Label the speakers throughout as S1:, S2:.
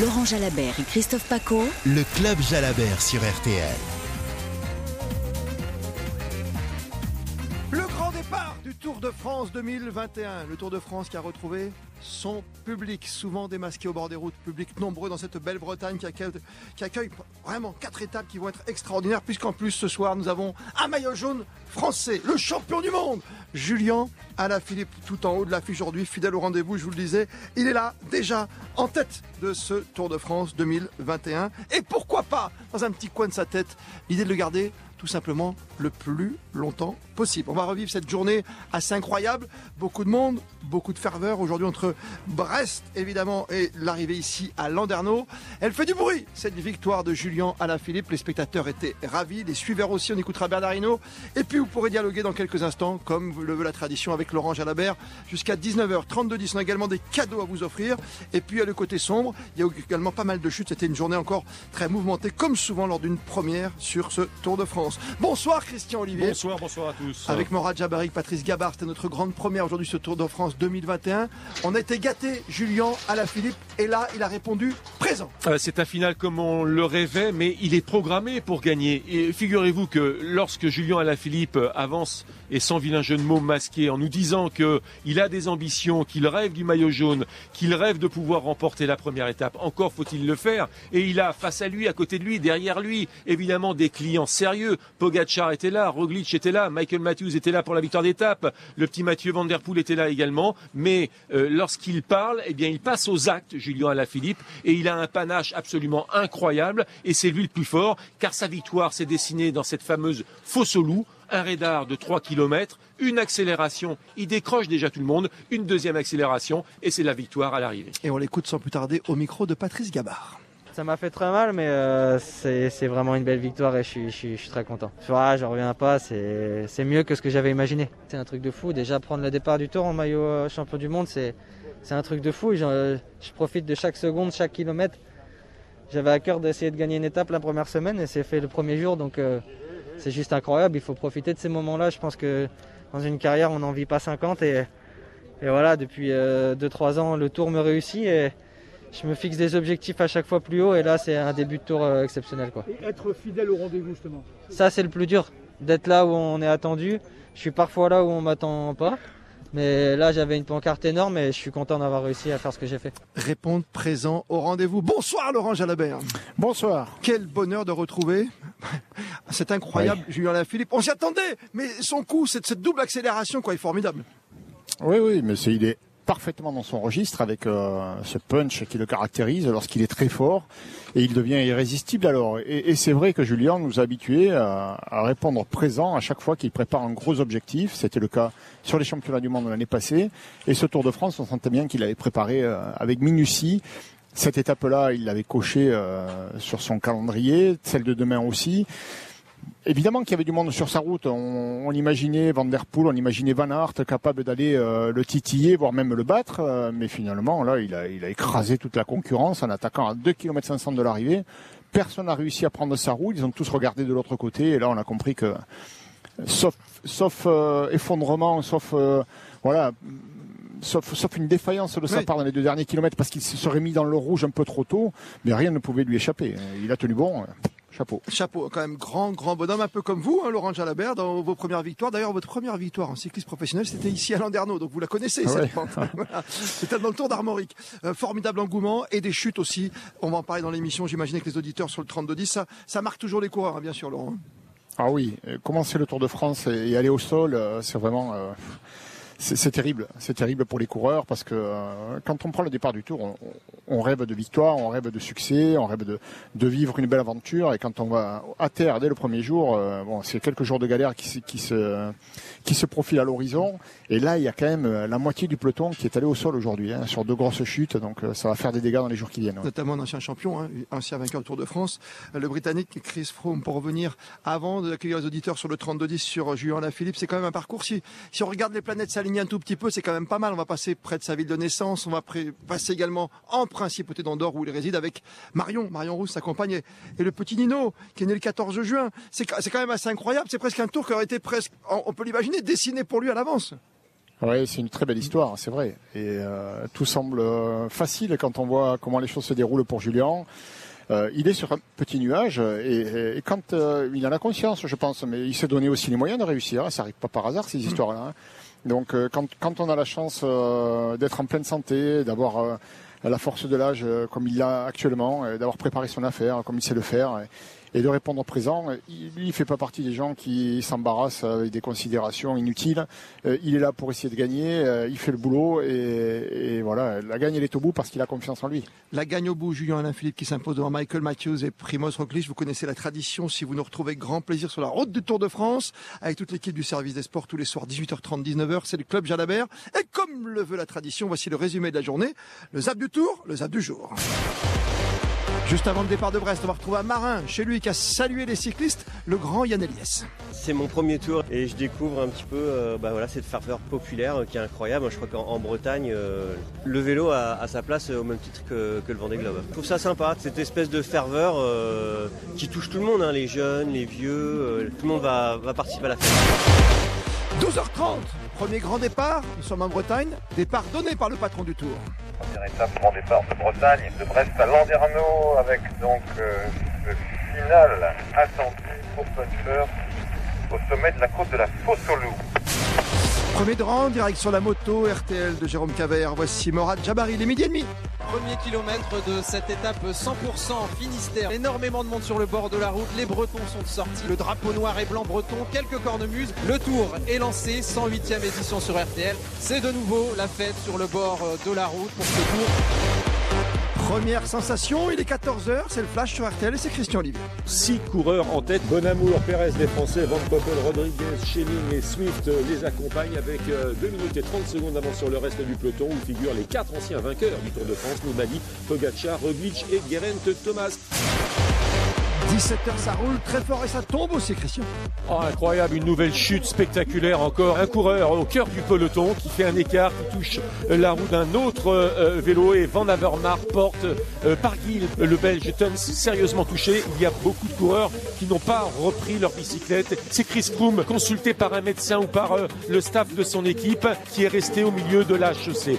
S1: Laurent Jalabert et Christophe Paco.
S2: Le club Jalabert sur RTL.
S3: Le grand départ du Tour de France 2021. Le Tour de France qui a retrouvé son public, souvent démasqué au bord des routes, public nombreux dans cette belle Bretagne qui accueille, vraiment quatre étapes qui vont être extraordinaires, puisqu'en plus ce soir nous avons un maillot jaune français, le champion du monde, Julien Alaphilippe, tout en haut de l'affiche aujourd'hui, fidèle au rendez-vous, je vous le disais, il est là déjà en tête de ce Tour de France 2021. Et pourquoi pas, dans un petit coin de sa tête, l'idée de le garder tout simplement le plus longtemps possible. On va revivre cette journée assez incroyable. Beaucoup de monde, beaucoup de ferveur aujourd'hui entre Brest évidemment et l'arrivée ici à Landerneau. Elle fait du bruit cette victoire de Julien Alaphilippe. Les spectateurs étaient ravis, les suiveurs aussi. On écoutera Bernard Hinault. Et puis vous pourrez dialoguer dans quelques instants, comme le veut la tradition, avec Laurent Jalabert jusqu'à 19h32 10. On a également des cadeaux à vous offrir. Et puis à le côté sombre, il y a également pas mal de chutes. C'était une journée encore très mouvementée, comme souvent lors d'une première sur ce Tour de France. Bonsoir Christian Olivier.
S4: Bonsoir, bonsoir à tous.
S3: Avec Morad Jabari, Patrice Gabard, c'était notre grande première aujourd'hui ce Tour de France 2021. On a été gâtés, Julien Alaphilippe, et là il a répondu présent.
S4: Euh, c'est un final comme on le rêvait, mais il est programmé pour gagner. Et figurez-vous que lorsque Julien Alaphilippe avance et sans vilain jeu de mots masqué en nous disant qu'il a des ambitions, qu'il rêve du maillot jaune, qu'il rêve de pouvoir remporter la première étape, encore faut-il le faire. Et il a face à lui, à côté de lui, derrière lui, évidemment des clients sérieux. Pogacar était là, Roglic était là, Michael Matthews était là pour la victoire d'étape, le petit Mathieu Van Der Poel était là également. Mais euh, lorsqu'il parle, eh bien il passe aux actes, Julien Alaphilippe, et il a un panache absolument incroyable. Et c'est lui le plus fort, car sa victoire s'est dessinée dans cette fameuse fosse au loup un radar de 3 km, une accélération, il décroche déjà tout le monde, une deuxième accélération et c'est la victoire à l'arrivée.
S3: Et on l'écoute sans plus tarder au micro de Patrice Gabard.
S5: Ça m'a fait très mal, mais euh, c'est vraiment une belle victoire et je suis, je suis, je suis très content. Ah, je reviens pas, c'est mieux que ce que j'avais imaginé. C'est un truc de fou. Déjà, prendre le départ du tour en maillot euh, champion du monde, c'est un truc de fou. Je, je, profite de chaque seconde, chaque kilomètre. J'avais à cœur d'essayer de gagner une étape la première semaine et c'est fait le premier jour. Donc, euh, c'est juste incroyable. Il faut profiter de ces moments-là. Je pense que dans une carrière, on n'en vit pas 50. Et, et voilà, depuis 2-3 euh, ans, le tour me réussit. Et je me fixe des objectifs à chaque fois plus haut. Et là, c'est un début de tour euh, exceptionnel. Quoi.
S6: Et être fidèle au rendez-vous, justement
S5: Ça, c'est le plus dur. D'être là où on est attendu. Je suis parfois là où on m'attend pas. Mais là, j'avais une pancarte énorme et je suis content d'avoir réussi à faire ce que j'ai fait.
S3: Répondre présent au rendez-vous. Bonsoir Laurent Jalabert.
S7: Bonsoir.
S3: Quel bonheur de retrouver. C'est incroyable, oui. Julien Philippe. On s'y attendait, mais son coup, cette, cette double accélération, quoi, est formidable.
S7: Oui, oui, mais c'est il est parfaitement dans son registre avec euh, ce punch qui le caractérise lorsqu'il est très fort et il devient irrésistible alors. Et, c'est vrai que Julien nous a habitués à, répondre présent à chaque fois qu'il prépare un gros objectif. C'était le cas sur les championnats du monde l'année passée. Et ce Tour de France, on sentait bien qu'il avait préparé euh, avec minutie. Cette étape-là, il l'avait coché euh, sur son calendrier, celle de demain aussi. Évidemment qu'il y avait du monde sur sa route. On, on imaginait Van Der Poel, on imaginait Van Aert capable d'aller euh, le titiller, voire même le battre. Euh, mais finalement, là, il a, il a écrasé toute la concurrence en attaquant à 2 km 500 de l'arrivée. Personne n'a réussi à prendre sa route. Ils ont tous regardé de l'autre côté. Et là, on a compris que, sauf, sauf euh, effondrement, sauf voilà, sauf, sauf une défaillance de sa oui. part dans les deux derniers kilomètres parce qu'il se serait mis dans le rouge un peu trop tôt, mais rien ne pouvait lui échapper. Il a tenu bon. Chapeau.
S3: Chapeau, quand même grand, grand bonhomme, un peu comme vous, hein, Laurent Jalabert, dans vos premières victoires. D'ailleurs, votre première victoire en cyclisme professionnel, c'était ici à Landerneau, donc vous la connaissez,
S7: ah
S3: cette
S7: ouais.
S3: pente. voilà. C'était dans le Tour d'Armorique. Euh, formidable engouement et des chutes aussi. On va en parler dans l'émission, j'imagine que les auditeurs sur le 32-10, ça, ça marque toujours les coureurs, hein, bien sûr, Laurent.
S7: Ah oui, commencer le Tour de France et aller au sol, euh, c'est vraiment... Euh c'est terrible, c'est terrible pour les coureurs parce que euh, quand on prend le départ du tour, on, on, rêve de victoire, on rêve de succès, on rêve de, de, vivre une belle aventure. Et quand on va à terre dès le premier jour, euh, bon, c'est quelques jours de galère qui, qui, se, qui se profilent à l'horizon. Et là il y a quand même la moitié du peloton qui est allé au sol aujourd'hui hein, sur deux grosses chutes. Donc euh, ça va faire des dégâts dans les jours qui viennent. Ouais.
S3: Notamment un ancien champion, hein, ancien vainqueur du Tour de France, le Britannique Chris Froome pour revenir avant d'accueillir les auditeurs sur le 32-10 sur Julien Lafilippe, c'est quand même un parcours. Si, si on regarde les planètes s'aligner un tout petit peu, c'est quand même pas mal. On va passer près de sa ville de naissance. On va passer également en principauté d'Andorre où il réside avec Marion, Marion Rousse, sa compagne, et le petit Nino qui est né le 14 juin. C'est quand même assez incroyable. C'est presque un tour qui aurait été presque, on peut l'imaginer, dessiné pour lui à l'avance.
S7: Oui, c'est une très belle histoire, c'est vrai. Et euh, tout semble euh, facile quand on voit comment les choses se déroulent pour Julien. Euh, il est sur un petit nuage et, quand il en a conscience, je pense, mais il s'est donné aussi les moyens de réussir. Ça arrive pas par hasard ces histoires-là. hein. Donc euh, quand, quand on a la chance euh, d'être en pleine santé, d'avoir euh, la force de l'âge comme il l'a actuellement, d'avoir préparé son affaire comme il sait le faire. Et de répondre au présent. Il, il fait pas partie des gens qui s'embarrassent avec des considérations inutiles. Euh, il est là pour essayer de gagner, euh, il fait le boulot et, et voilà, la gagne elle est au bout parce qu'il a confiance en lui.
S3: La gagne au bout, Julien Alain Philippe qui s'impose devant Michael Matthews et Primoz Roglic. Vous connaissez la tradition si vous nous retrouvez grand plaisir sur la route du Tour de France avec toute l'équipe du service des sports tous les soirs 18h30 19h. C'est le club Jalabert et comme le veut la tradition, voici le résumé de la journée, le zap du tour, le zap du jour. Juste avant le départ de Brest, on va retrouver un marin chez lui qui a salué les cyclistes, le grand Yann Eliès.
S8: C'est mon premier tour et je découvre un petit peu euh, bah voilà, cette ferveur populaire euh, qui est incroyable. Je crois qu'en en Bretagne, euh, le vélo a, a sa place au même titre que, que le Vendée Globe. Je trouve ça sympa, cette espèce de ferveur qui touche tout le monde, hein, les jeunes, les vieux, tout le monde va, va participer à la fête.
S3: 12h30, premier grand départ, nous sommes en Bretagne, départ donné par le patron du Tour.
S9: Première étape, grand départ de Bretagne, de Brest à Landerneau, avec donc euh, le final attendu pour Puncher au sommet de la côte de la Fosse-au-Loup.
S3: Premier de rang, direct sur la moto, RTL de Jérôme Cavert. Voici Morad Jabari, les midi et demi.
S10: Premier kilomètre de cette étape 100% Finistère. Énormément de monde sur le bord de la route. Les Bretons sont sortis. Le drapeau noir et blanc breton. Quelques cornemuses. Le tour est lancé. 108e édition sur RTL. C'est de nouveau la fête sur le bord de la route pour ce tour.
S3: Première sensation, il est 14h, c'est le flash sur RTL et c'est Christian Olivier.
S4: Six coureurs en tête. Bonamour, Pérez, les Français, Van Poppel, Rodriguez, Schelling et Swift euh, les accompagnent avec euh, 2 minutes et 30 secondes d'avance sur le reste du peloton où figurent les quatre anciens vainqueurs du Tour de France, Nibali, Pogacar, Roglic et Geraint Thomas.
S3: 17h, ça roule très fort et ça tombe aussi, Christian.
S4: Oh, incroyable, une nouvelle chute spectaculaire encore. Un coureur au cœur du peloton qui fait un écart, qui touche la roue d'un autre euh, vélo et Van Avermaet porte euh, par Gil, le Belge Tums, sérieusement touché. Il y a beaucoup de coureurs qui n'ont pas repris leur bicyclette. C'est Chris Froome, consulté par un médecin ou par euh, le staff de son équipe, qui est resté au milieu de la chaussée.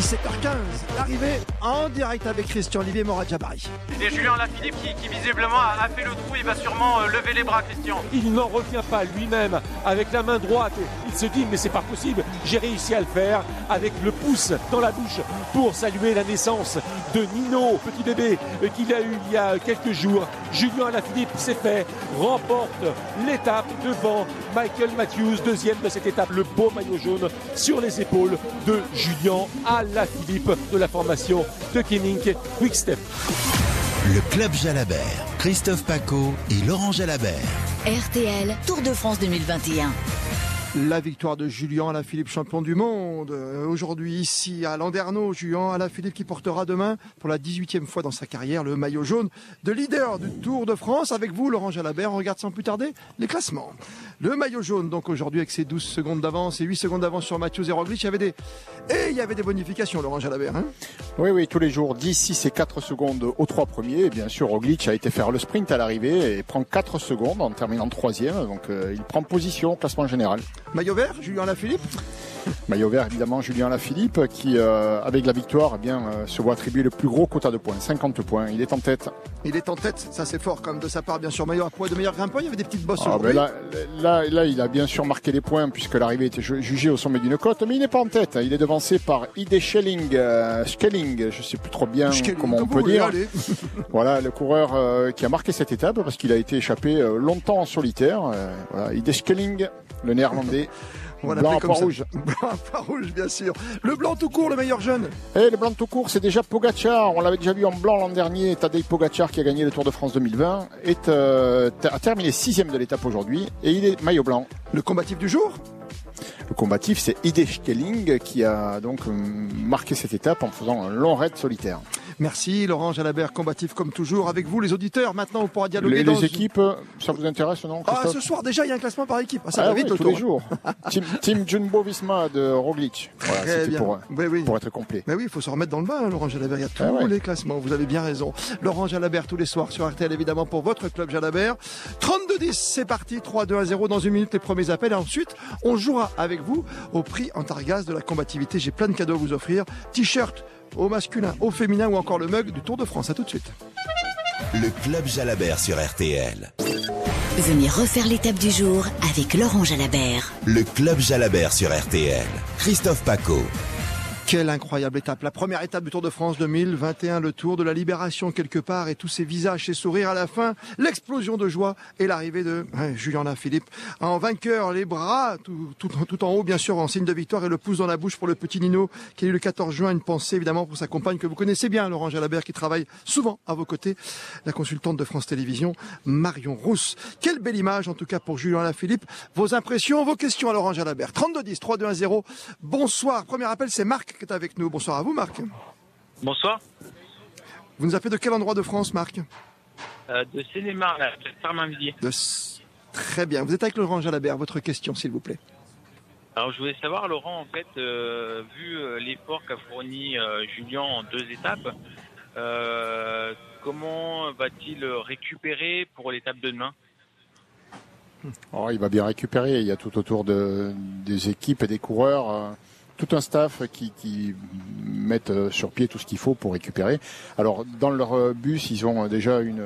S3: 17h15, l'arrivée en direct avec Christian Olivier Morad Jabari.
S11: Et Julien Lafilippe qui, qui visiblement a, fait le trou, il va sûrement euh, lever les bras, Christian.
S4: Il n'en revient pas lui-même avec la main droite. Il se dit mais c'est pas possible. J'ai réussi à le faire avec le pouce dans la bouche pour saluer la naissance de Nino, petit bébé euh, qu'il a eu il y a quelques jours. Julien Alaphilippe, c'est fait, remporte l'étape devant Michael Matthews, deuxième de cette étape. Le beau maillot jaune sur les épaules de Julien Alaphilippe de la formation de Kenning Quickstep.
S2: Le club Jalabert, Christophe Paco et Laurent Jalabert.
S1: RTL Tour de France 2021.
S3: La victoire de Julien Alaphilippe, champion du monde. Euh, Aujourd'hui, ici à Landerneau, Julien Alaphilippe qui portera demain, pour la 18e fois dans sa carrière, le maillot jaune de leader du Tour de France. Avec vous, Laurent Jalabert, on regarde sans plus tarder les classements. Le maillot jaune, donc aujourd'hui, avec ses 12 secondes d'avance et 8 secondes d'avance sur Mathieu et Roglic, il y avait des, et il y avait des bonifications, Laurent Jalabert. Hein?
S7: Oui, oui, tous les jours, 10, 6 et 4 secondes aux trois premiers. Et bien sûr, Roglic a été faire le sprint à l'arrivée et prend 4 secondes en terminant troisième. Donc euh, il prend position classement général.
S3: Maillot vert, Julien Alaphilippe
S7: Maillot vert, évidemment, Julien Lafilippe, qui, euh, avec la victoire, eh bien, euh, se voit attribuer le plus gros quota de points, 50 points. Il est en tête.
S3: Il est en tête, ça c'est fort comme de sa part, bien sûr. Maillot à poids de meilleur grimpeur, il y avait des petites bosses
S7: Ah, ben là, là, là, il a bien sûr marqué les points puisque l'arrivée était ju- jugée au sommet d'une côte, mais il n'est pas en tête. Il est devancé par Ide Schelling, euh, Schelling, je sais plus trop bien
S3: Schelling,
S7: comment on peut dire. Voilà, le coureur qui a marqué cette étape parce qu'il a été échappé longtemps en solitaire. Voilà, Ide Schelling, le néerlandais. Blanc
S3: comme
S7: rouge.
S3: Blanc rouge, bien sûr. Le blanc tout court, le meilleur jeune.
S7: Et le blanc tout court, c'est déjà Pogacar. On l'avait déjà vu en blanc l'an dernier. Tadej Pogacar, qui a gagné le Tour de France 2020, est, euh, a terminé sixième de l'étape aujourd'hui et il est maillot blanc.
S3: Le combatif du jour?
S7: Le combatif, c'est Ide Schelling qui a donc euh, marqué cette étape en faisant un long raid solitaire.
S3: Merci Laurent Jalabert, combatif comme toujours. Avec vous les auditeurs, maintenant on pourra dialoguer
S7: Les,
S3: dans
S7: les équipes, ça vous intéresse non
S3: Ah, ce soir déjà il y a un classement par équipe. Ah, ça
S7: Ah
S3: va
S7: oui,
S3: vite le
S7: tous
S3: tour.
S7: les jours. team, team Jumbo Visma de Roglic. Voilà,
S3: Très bien.
S7: pour,
S3: Oui, oui.
S7: pour être complet.
S3: Mais oui, il faut se remettre dans le bain, hein, Laurent Jalabert. Il y a tous
S7: Ah ouais.
S3: les classements. Vous avez bien raison. Laurent Jalabert tous les soirs sur RTL, évidemment, pour votre club Jalabert. 32-10, c'est parti. 3-2-1-0 dans une minute, les premiers appels. Et ensuite, on jouera avec vous au prix Antargaz de la combativité. J'ai plein de cadeaux à vous offrir. T-shirt au masculin, au féminin ou encore le mug du Tour de France. À tout de suite.
S2: Le club Jalabert sur RTL.
S1: Venez refaire l'étape du jour avec Laurent Jalabert.
S2: Le club Jalabert sur RTL. Christophe Paco.
S3: Quelle incroyable étape. La première étape du Tour de France 2021, le Tour de la Libération quelque part et tous ces visages, ces sourires à la fin, l'explosion de joie et l'arrivée de Julien Philippe en vainqueur, les bras tout en haut bien sûr en signe de victoire et le pouce dans la bouche pour le petit Nino qui a eu le 14 juin une pensée évidemment pour sa compagne que vous connaissez bien, Laurent Jalabert qui travaille souvent à vos côtés, la consultante de France Télévisions, Marion Rousse. Quelle belle image en tout cas pour Julien Philippe. Vos impressions, vos questions à Laurent Jalabert. 32 10 3 2 1 0. Bonsoir. Premier appel, c'est Marc qui est avec nous. Bonsoir à vous, Marc.
S12: Bonsoir.
S3: Vous nous appelez de quel endroit de France, Marc?
S12: Euh, de Sénémar, là, ferme midi.
S3: de... Très bien. Vous êtes avec Laurent Jalabert. Votre question, s'il vous plaît.
S12: Alors, je voulais savoir, Laurent, en fait, euh, vu euh, l'effort qu'a fourni euh, Julien en deux étapes, euh, comment va-t-il récupérer pour l'étape de demain?
S7: Oh, il va bien récupérer. Il y a tout autour de, des équipes et des coureurs, euh, tout un staff qui, qui mettent euh, sur pied tout ce qu'il faut pour récupérer. Alors, dans leur euh, bus, ils ont euh, déjà une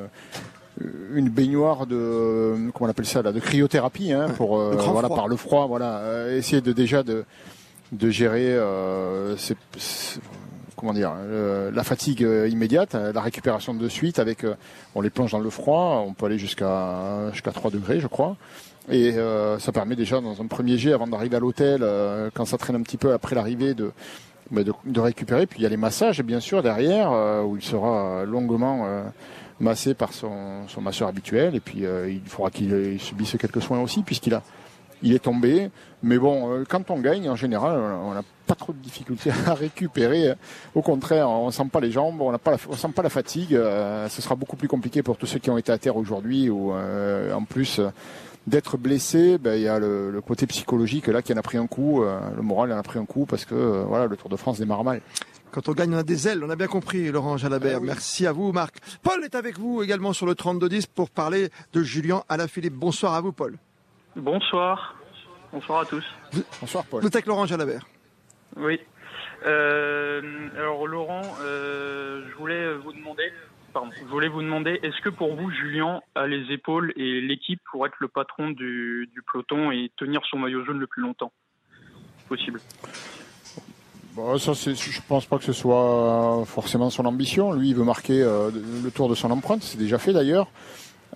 S7: une baignoire de euh, comment on appelle ça là de cryothérapie hein, pour euh, voilà
S3: froid.
S7: par le froid voilà euh, essayer de déjà de de gérer euh, comment dire euh, la fatigue euh, immédiate euh, la récupération de suite avec euh, on les plonge dans le froid on peut aller jusqu'à jusqu'à 3 degrés je crois et euh, ça permet déjà dans un premier jet avant d'arriver à l'hôtel euh, quand ça traîne un petit peu après l'arrivée de bah, de, de récupérer. Puis il y a les massages bien sûr derrière euh, où il sera longuement euh, massé par son, son masseur habituel. Et puis euh, il faudra qu'il il subisse quelques soins aussi puisqu'il a il est tombé. Mais bon euh, quand on gagne en général on n'a pas trop de difficultés à récupérer. Au contraire on sent pas les jambes on on sent pas la fatigue. Euh, ce sera beaucoup plus compliqué pour tous ceux qui ont été à terre aujourd'hui ou euh, en plus euh, d'être blessé ben, il y a le, le côté psychologique là qui en a pris un coup euh, le moral en a pris un coup parce que euh, voilà le Tour de France démarre mal
S3: Quand on gagne, on a des ailes. On a bien compris, Laurent Jalabert. Merci à vous, Marc. Paul est avec vous également sur le 32-10 pour parler de Julien Alaphilippe. Bonsoir à vous, Paul.
S13: Bonsoir. Bonsoir à tous.
S7: bonsoir Paul
S3: Vous êtes avec Laurent Jalabert.
S13: Oui. Euh, alors Laurent, euh, je voulais vous demander, pardon, je voulais vous demander, est-ce que pour vous Julien a les épaules et l'équipe pour être le patron du, du peloton et tenir son maillot jaune le plus longtemps possible?
S7: Bon, ça, c'est, je pense pas que ce soit forcément son ambition. Lui, il veut marquer euh, le tour de son empreinte. C'est déjà fait d'ailleurs.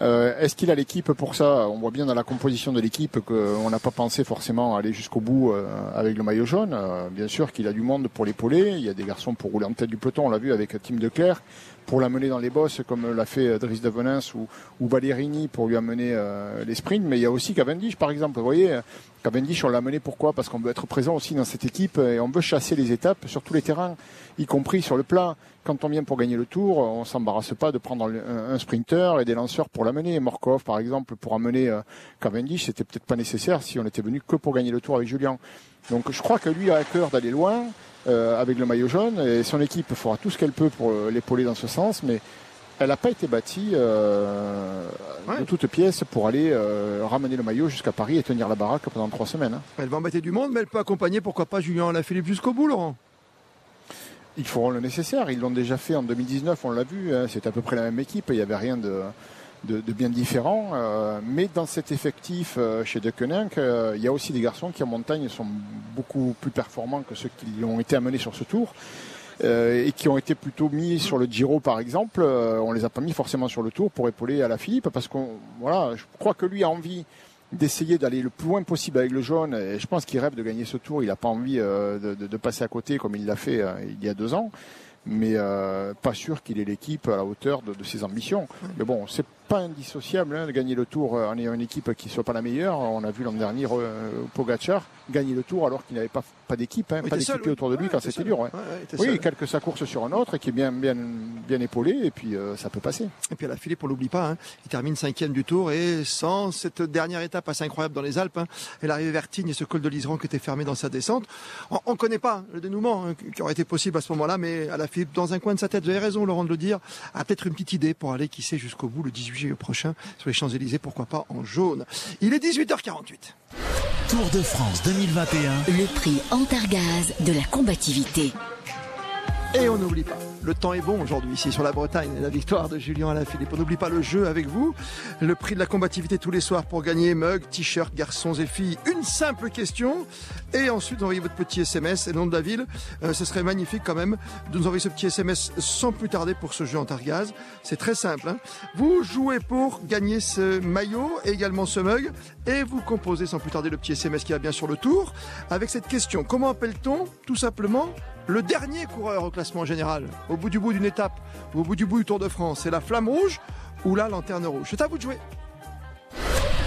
S7: Euh, est-ce qu'il a l'équipe pour ça? On voit bien dans la composition de l'équipe qu'on n'a pas pensé forcément aller jusqu'au bout euh, avec le maillot jaune. Euh, bien sûr qu'il a du monde pour l'épauler. Il y a des garçons pour rouler en tête du peloton. On l'a vu avec Tim Declerc pour l'amener dans les bosses comme l'a fait Dries de Venance ou, ou Ballerini pour lui amener euh, les sprints. Mais il y a aussi Cavendish par exemple. Vous voyez, Cavendish on l'a amené pourquoi? Parce qu'on veut être présent aussi dans cette équipe et on veut chasser les étapes sur tous les terrains, y compris sur le plat. Quand on vient pour gagner le tour, on s'embarrasse pas de prendre un, sprinter et des lanceurs pour l'amener. Morkov par exemple pour amener euh, Cavendish, c'était peut-être pas nécessaire si on était venu que pour gagner le tour avec Julien. Donc je crois que lui a à cœur d'aller loin euh, avec le maillot jaune et son équipe fera tout ce qu'elle peut pour euh, l'épauler dans ce sens, mais elle n'a pas été bâtie euh, de toutes pièces pour aller euh, ramener le maillot jusqu'à Paris et tenir la baraque pendant trois semaines. hein.
S3: Elle va embêter du monde, mais elle peut accompagner, pourquoi pas, Julien Alaphilippe jusqu'au bout, Laurent?
S7: Ils feront le nécessaire. Ils l'ont déjà fait en 2019, on l'a vu. hein. C'était à peu près la même équipe. Il n'y avait rien de, de, de bien différent. euh, mais dans cet effectif euh, chez De Koninck, euh, il y a aussi des garçons qui en montagne sont beaucoup plus performants que ceux qui ont été amenés sur ce tour. euh, et qui ont été plutôt mis sur le Giro par exemple, euh, on les a pas mis forcément sur le Tour pour épauler à la Philippe parce qu'on voilà, je crois que lui a envie d'essayer d'aller le plus loin possible avec le jaune et je pense qu'il rêve de gagner ce Tour. Il n'a pas envie euh, de, de- de passer à côté comme il l'a fait euh, il y a deux ans. mais euh, pas sûr qu'il ait l'équipe à la hauteur de, de ses ambitions. Mais bon, c'est pas indissociable hein, de gagner le Tour euh, en ayant une équipe qui soit pas la meilleure. On a vu l'an dernier euh, Pogacar gagner le Tour alors qu'il n'avait pas, pas d'équipe, hein,
S3: Oui,
S7: pas
S3: oui.
S7: autour de lui
S3: Ouais,
S7: quand c'était dur. ouais.
S3: Ouais, ouais,
S7: oui,
S3: seul.
S7: quelque sa course sur un autre et qui est bien, bien, bien épaulé et puis euh, ça peut passer.
S3: Et puis à la Philippe, on l'oublie pas, hein, il termine cinquième du tour et sans cette dernière étape assez incroyable dans les Alpes, hein, et l'arrivée vers Tignes et ce col de l'Iseran qui était fermé dans sa descente, on ne connaît pas le dénouement hein, qui aurait été possible à ce moment-là, mais à la Philippe, dans un coin de sa tête, vous avez raison Laurent de le dire, a peut-être une petite idée pour aller, qui sait, jusqu'au bout le 18 juillet prochain sur les Champs-Élysées, pourquoi pas en jaune. Il est 18h48.
S2: Tour de France 2021.
S1: Le prix Antargaz de la combativité.
S3: Et on n'oublie pas, le temps est bon aujourd'hui ici sur la Bretagne, la victoire de Julien Alaphilippe. On n'oublie pas le jeu avec vous, le prix de la combativité tous les soirs pour gagner mug, t-shirt, garçons et filles. Une simple question et ensuite envoyez votre petit SMS et le nom de la ville. Euh, ce serait magnifique quand même de nous envoyer ce petit SMS sans plus tarder pour ce jeu en Targaz. C'est très simple. hein. Vous jouez pour gagner ce maillot et également ce mug et vous composez sans plus tarder le petit SMS qui va bien sur le tour avec cette question. Comment appelle-t-on tout simplement le dernier coureur au classement général, au bout du bout d'une étape ou au bout du bout du Tour de France, c'est la flamme rouge ou la lanterne rouge. C'est à vous de jouer.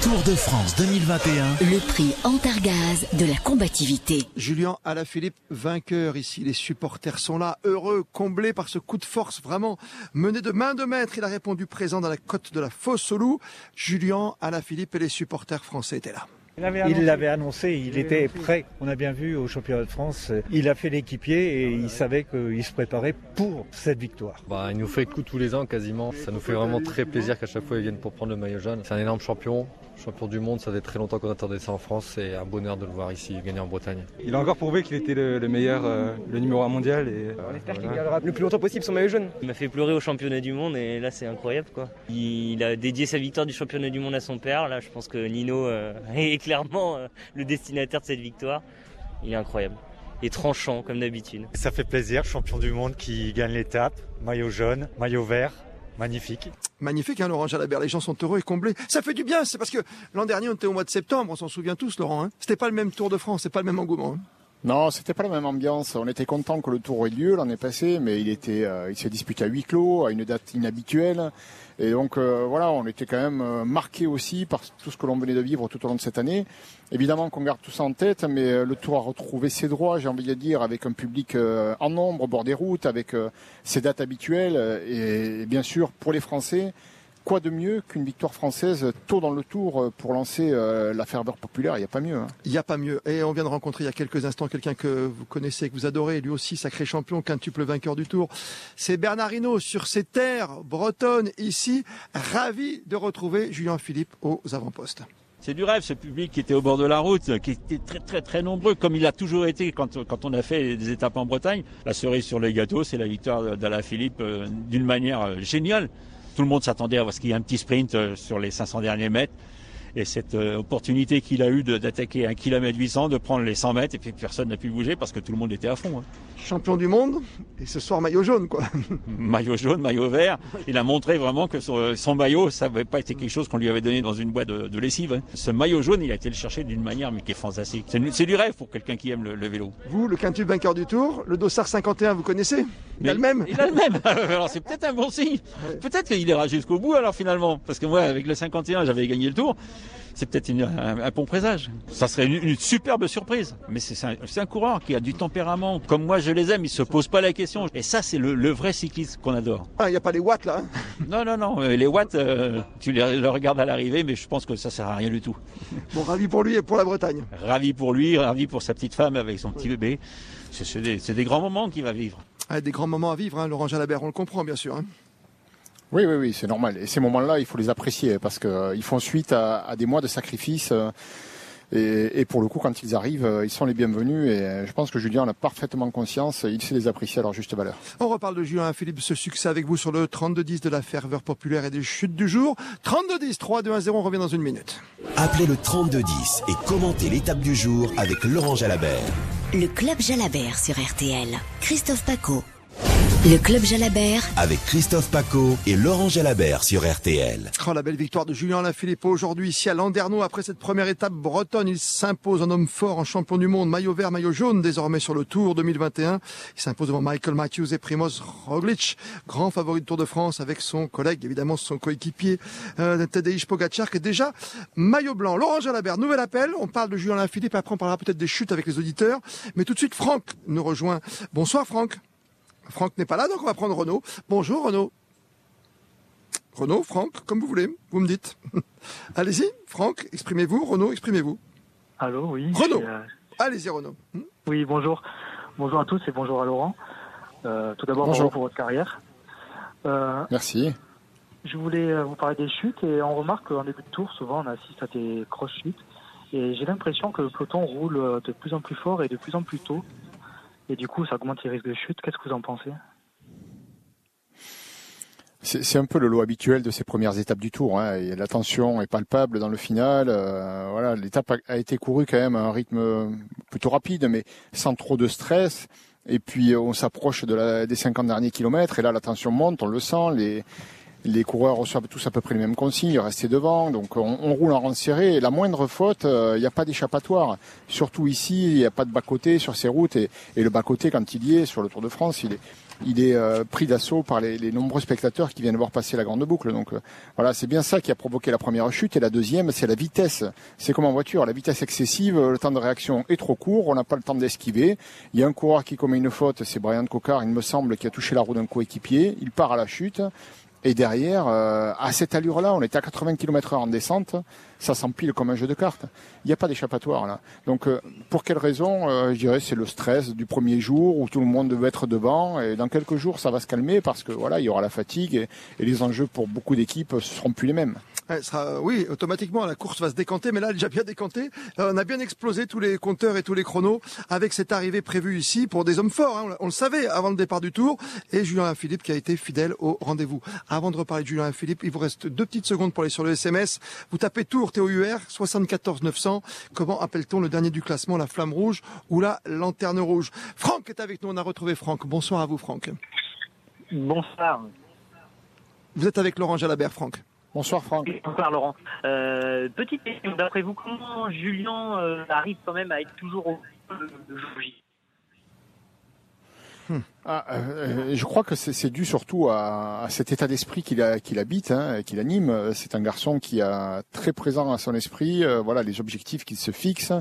S2: Tour de France 2021.
S1: Le prix Antargaz de la combativité.
S3: Julien Alaphilippe, vainqueur ici. Les supporters sont là, heureux, comblés par ce coup de force vraiment mené de main de maître. Il a répondu présent dans la côte de la Fosse au Loup. Julien Alaphilippe et les supporters français étaient là.
S6: Il l'avait annoncé, il était prêt. On a bien vu au championnat de France, il a fait l'équipier et il savait qu'il se préparait pour cette victoire.
S14: Bah, il nous fait le coup tous les ans quasiment. Ça nous fait vraiment très plaisir qu'à chaque fois ils viennent pour prendre le maillot jaune. C'est un énorme champion, champion du monde. Ça fait très longtemps qu'on attendait ça en France. C'est un bonheur de le voir ici gagner en Bretagne.
S15: Il a encore prouvé qu'il était le, le meilleur, euh, le numéro un mondial. Et, euh, voilà.
S16: le plus longtemps possible son maillot jaune. Il m'a fait pleurer au championnat du monde et là c'est incroyable quoi. Il a dédié sa victoire du championnat du monde à son père. Là je pense que Nino euh, est clairement euh, le destinataire de cette victoire. Il est incroyable. Et tranchant comme d'habitude.
S17: Ça fait plaisir, champion du monde qui gagne l'étape, maillot jaune, maillot vert, magnifique.
S3: Magnifique, hein, Laurent Jalabert. Les gens sont heureux et comblés. Ça fait du bien. C'est parce que l'an dernier, on était au mois de septembre. On s'en souvient tous, Laurent. Hein. C'était pas le même Tour de France. C'est pas le même engouement. hein.
S7: Non, c'était pas la même ambiance. On était content que le tour ait lieu l'année passée, mais il était, euh, il s'est disputé à huis clos, à une date inhabituelle. Et donc euh, voilà, on était quand même euh, marqué aussi par tout ce que l'on venait de vivre tout au long de cette année. Évidemment qu'on garde tout ça en tête, mais euh, le tour a retrouvé ses droits, j'ai envie de dire, avec un public en nombre au bord des routes, avec ses dates habituelles. Et, bien sûr, pour les Français, quoi de mieux qu'une victoire française tôt dans le tour euh, pour lancer euh, la ferveur populaire? Il n'y a pas mieux. hein.
S3: Il n'y a pas mieux. Et on vient de rencontrer il y a quelques instants quelqu'un que vous connaissez, que vous adorez, lui aussi sacré champion, quintuple vainqueur du Tour. C'est Bernard Hinault sur ces terres bretonnes ici, ravi de retrouver Julien Philippe aux avant-postes.
S18: C'est du rêve, ce public qui était au bord de la route, qui était très très très nombreux, comme il a toujours été quand, quand on a fait des étapes en Bretagne. La cerise sur le gâteau, c'est la victoire d'Alain Philippe euh, d'une manière géniale. Tout le monde s'attendait à ce qu'il y ait un petit sprint euh, sur les 500 derniers mètres. Et cette euh, opportunité qu'il a eue d'attaquer un kilomètre 800, de prendre les 100 mètres, et puis personne n'a pu bouger parce que tout le monde était à fond. hein.
S3: Champion du monde, et ce soir maillot jaune, quoi.
S18: maillot jaune, maillot vert. Il a montré vraiment que son, son maillot, ça n'avait pas été quelque chose qu'on lui avait donné dans une boîte de, de lessive. hein. Ce maillot jaune, il a été le chercher d'une manière mais qui est fantastique. C'est du rêve pour quelqu'un qui aime le, le vélo.
S3: Vous, le quintuple vainqueur du Tour, le Dossard 51, vous connaissez? Il a le même?
S18: Il a le même. alors c'est peut-être un bon signe. Peut-être qu'il ira jusqu'au bout alors finalement. Parce que moi, avec le 51, j'avais gagné le Tour. C'est peut-être un, un bon présage. Ça serait une, une superbe surprise. Mais c'est un, un coureur qui a du tempérament. Comme moi, je les aime. Il se pose pas la question. Et ça, c'est le, le vrai cycliste qu'on adore.
S3: Ah, il n'y a pas les watts là hein
S18: Non, non, non. euh, Les watts, euh, tu les, les regardes à l'arrivée, mais je pense que ça sert à rien du tout.
S3: Bon, ravi pour lui et pour la Bretagne.
S18: Ravi pour lui, ravi pour sa petite femme avec son petit bébé. C'est c'est des, c'est des grands moments qu'il va vivre.
S3: Ah, des grands moments à vivre, hein, Laurent Jalabert, on le comprend bien sûr. hein.
S7: Oui, oui, oui, c'est normal. Et ces moments-là, il faut les apprécier parce qu'ils font suite à, à des mois de sacrifice. euh, Et, et pour le coup, quand ils arrivent, euh, ils sont les bienvenus. Et euh, je pense que Julien en a parfaitement conscience. Il sait les apprécier à leur juste valeur.
S3: On reparle de Julien Philippe, ce succès avec vous sur le 32-10 de la ferveur populaire et des chutes du jour. 32-10, 3, 2, 1, 0, on revient dans une minute.
S2: Appelez le 3210 et commentez l'étape du jour avec Laurent Jalabert.
S1: Le club Jalabert sur RTL. Christophe Paco. Le club Jalabert.
S2: Avec Christophe Paco et Laurent Jalabert sur RTL.
S3: Oh, la belle victoire de Julien Lafilippe aujourd'hui ici à Landerneau. Après cette première étape bretonne, il s'impose en homme fort, en champion du monde, maillot vert, maillot jaune désormais sur le Tour 2021. Il s'impose devant Michael Matthews et Primoz Roglic, grand favori du Tour de France avec son collègue, évidemment son coéquipier euh, Tadej Pogacar qui est déjà maillot blanc. Laurent Jalabert, nouvel appel. On parle de Julien Lafilippe, après on parlera peut-être des chutes avec les auditeurs. Mais tout de suite, Franck nous rejoint. Bonsoir Franck. Franck n'est pas là, donc on va prendre Renaud. Bonjour Renaud. Renaud, Franck, comme vous voulez, vous me dites. Allez-y, Franck, exprimez-vous. Renaud, exprimez-vous.
S19: Allô, oui.
S3: Renaud.
S19: Euh,
S3: Allez-y Renaud. Hmm
S19: Oui, bonjour. Bonjour à tous et bonjour à Laurent. Euh, tout d'abord,
S7: Bonjour.
S19: pour votre carrière. Euh,
S7: Merci.
S19: je voulais vous parler des chutes et on remarque qu'en début de tour, souvent, on assiste à des grosses chutes. Et j'ai l'impression que le peloton roule de plus en plus fort et de plus en plus tôt. Et du coup, ça augmente les risques de chute. Qu'est-ce que vous en pensez?
S7: C'est un peu le lot habituel de ces premières étapes du Tour. Hein. La tension est palpable dans le final. Euh, voilà, l'étape a, été courue quand même à un rythme plutôt rapide, mais sans trop de stress. Et puis on s'approche des 50 derniers kilomètres, et là la tension monte, on le sent. Les coureurs reçoivent tous à peu près les mêmes consignes, rester devant. Donc on, roule en rang serré. La moindre faute, il n'y a pas d'échappatoire. Surtout ici, il n'y a pas de bas-côté sur ces routes. Et, le bas-côté, quand il y est sur le Tour de France, il est, euh, pris d'assaut par les, les nombreux spectateurs qui viennent voir passer la grande boucle. Donc euh, voilà, c'est bien ça qui a provoqué la première chute. Et la deuxième, c'est la vitesse. C'est comme en voiture, la vitesse excessive, le temps de réaction est trop court, on n'a pas le temps d'esquiver. Il y a un coureur qui commet une faute, c'est Brian Cocard, il me semble, qui a touché la roue d'un coéquipier. Il part à la chute. Et derrière, euh, à cette allure-là, on était à 80 km/h en descente, ça s'empile comme un jeu de cartes. Il n'y a pas d'échappatoire là. Donc, euh, pour quelle raison euh, Je dirais c'est le stress du premier jour où tout le monde devait être devant. Et dans quelques jours, ça va se calmer parce que voilà, il y aura la fatigue et, et les enjeux pour beaucoup d'équipes seront plus les mêmes.
S3: Elle sera, oui, automatiquement, la course va se décanter, mais là, elle est déjà bien décantée. Euh, on a bien explosé tous les compteurs et tous les chronos avec cette arrivée prévue ici pour des hommes forts. hein. On, on le savait avant le départ du tour. Et Julien Philippe qui a été fidèle au rendez-vous. Avant de reparler de Julien Philippe, il vous reste deux petites secondes pour aller sur le SMS. Vous tapez Tour TOUR 74 900. Comment appelle-t-on le dernier du classement, la flamme rouge ou la lanterne rouge? Franck est avec nous. On a retrouvé Franck. Bonsoir à vous, Franck.
S19: Bonsoir.
S3: Vous êtes avec Laurent Jalabert, Franck.
S7: Bonsoir, Franck.
S20: Bonsoir Laurent. Euh, petite question, d'après vous, comment Julien euh, arrive quand même à être toujours au jour J
S7: Ah, euh, je crois que c'est dû surtout à, à cet état d'esprit qu'il habite, hein, qu'il anime. C'est un garçon qui a très présent à son esprit, euh, voilà, les objectifs qu'il se fixe,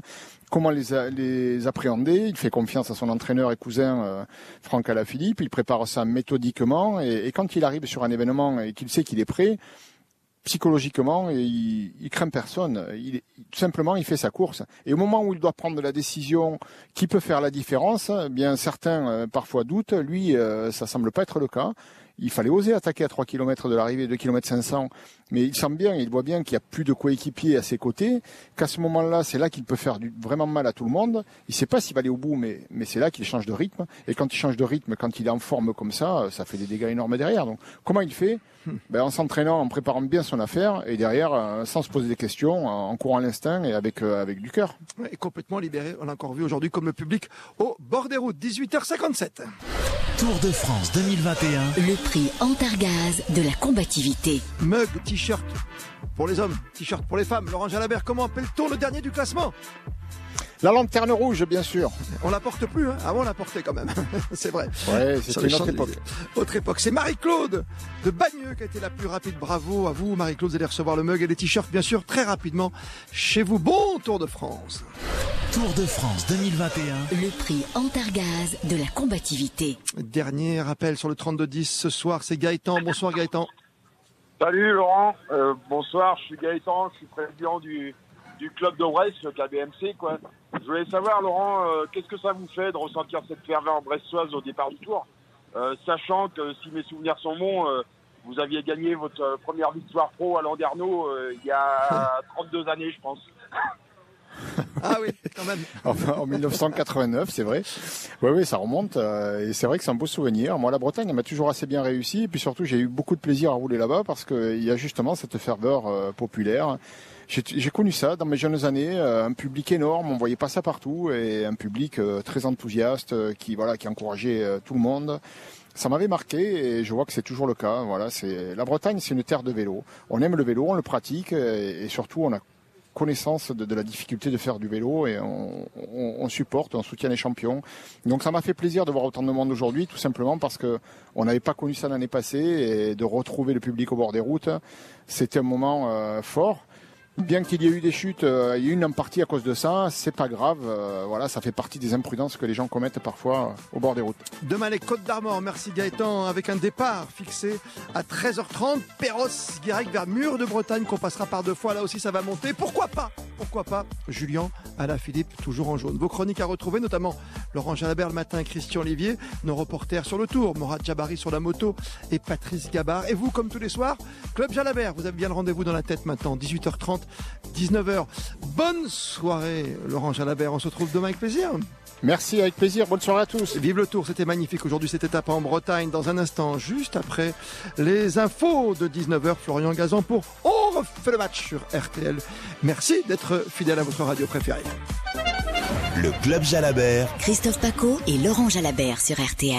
S7: comment les, a- les appréhender. Il fait confiance à son entraîneur et cousin euh, Franck Alaphilippe. Il prépare ça méthodiquement et, et quand il arrive sur un événement et qu'il sait qu'il est prêt, psychologiquement, il, il craint personne. Il, tout simplement, il fait sa course. Et au moment où il doit prendre la décision qui peut faire la différence, eh bien certains euh, parfois doutent. Lui, euh, ça semble pas être le cas. Il fallait oser attaquer à 3 km de l'arrivée, 2 km 500. Mais il sent bien, il voit bien qu'il n'y a plus de coéquipiers à ses côtés, qu'à ce moment-là, c'est là qu'il peut faire du, vraiment mal à tout le monde. Il sait pas s'il va aller au bout, mais, mais c'est là qu'il change de rythme. Et quand il change de rythme, quand il est en forme comme ça, ça fait des dégâts énormes derrière. Donc, comment il fait? Ben, En s'entraînant, en préparant bien son affaire, et derrière, euh, sans se poser des questions, en courant l'instinct et avec, euh, avec du cœur.
S3: est complètement libéré. On l'a encore vu aujourd'hui comme le public au bord des routes. 18h57.
S2: Tour de France 2021.
S1: Le prix Antargaz de la combativité.
S3: Mug, t-shirt pour les hommes, t-shirt pour les femmes. Laurent Jalabert, comment appelle-t-on le dernier du classement?
S7: La lanterne rouge, bien sûr.
S3: On la porte plus, hein avant on la portait quand même. c'est vrai.
S7: Ouais,
S3: les
S7: une autre époque.
S3: Autre époque. C'est Marie-Claude de Bagneux qui a été la plus rapide. Bravo à vous, Marie-Claude. Vous allez recevoir le mug et les t-shirts, bien sûr, très rapidement chez vous. Bon Tour de France.
S2: Tour de France 2021.
S1: Le prix Antargaz de la combativité.
S3: Dernier rappel sur le 32-10 ce soir, c'est Gaëtan. Bonsoir Gaëtan.
S21: Salut Laurent, Euh, bonsoir, je suis Gaëtan, je suis président du, du club de Brest, le KBMC. Quoi. Je voulais savoir Laurent, euh, qu'est-ce que ça vous fait de ressentir cette ferveur brestoise au départ du tour Euh, Sachant que si mes souvenirs sont bons, euh, vous aviez gagné votre première victoire pro à Landerneau euh, il y a 32 années je pense.
S3: Ah oui, quand même.
S7: Enfin, en 1989, c'est vrai. Oui, oui, ça remonte. euh, et c'est vrai que c'est un beau souvenir. Moi, la Bretagne, elle m'a toujours assez bien réussi. Et puis surtout, j'ai eu beaucoup de plaisir à rouler là-bas parce qu'il y a justement cette ferveur euh, populaire. J'ai connu ça dans mes jeunes années, euh, un public énorme, on voyait pas ça partout, et un public euh, très enthousiaste euh, qui voilà qui encourageait tout le monde. ça m'avait marqué et je vois que c'est toujours le cas. Voilà, c'est la Bretagne, c'est une terre de vélo. On aime le vélo, on le pratique et, surtout on a connaissance de, la difficulté de faire du vélo et on, supporte, on soutient les champions. Donc ça m'a fait plaisir de voir autant de monde aujourd'hui, tout simplement parce que on n'avait pas connu ça l'année passée et de retrouver le public au bord des routes, c'était un moment euh, fort bien qu'il y ait eu des chutes, euh, il y a eu une partie à cause de ça, c'est pas grave. Euh, voilà, ça fait partie des imprudences que les gens commettent parfois euh, au bord des routes.
S3: Demain les Côtes d'Armor, merci Gaëtan, avec un départ fixé à 13h30, Perros, Guirec vers Mur de Bretagne qu'on passera par deux fois. Là aussi, ça va monter. Pourquoi pas? Pourquoi pas Julien, Alain Philippe, toujours en jaune. Vos chroniques à retrouver, notamment Laurent Jalabert le matin, Christian Olivier, nos reporters sur le tour, Morad Jabari sur la moto et Patrice Gabard. Et vous, comme tous les soirs, Club Jalabert, vous avez bien le rendez-vous dans la tête maintenant, 18h30. 19h. Bonne soirée, Laurent Jalabert. On se retrouve demain avec plaisir.
S7: Merci, avec plaisir. Bonne soirée à tous.
S3: Vive le tour, c'était magnifique aujourd'hui cette étape en Bretagne. Dans un instant, juste après les infos de 19h, Florian Gazan pour On refait le match sur RTL. Merci d'être fidèle à votre radio préférée.
S2: Le Club Jalabert.
S1: Christophe Paco et Laurent Jalabert sur RTL.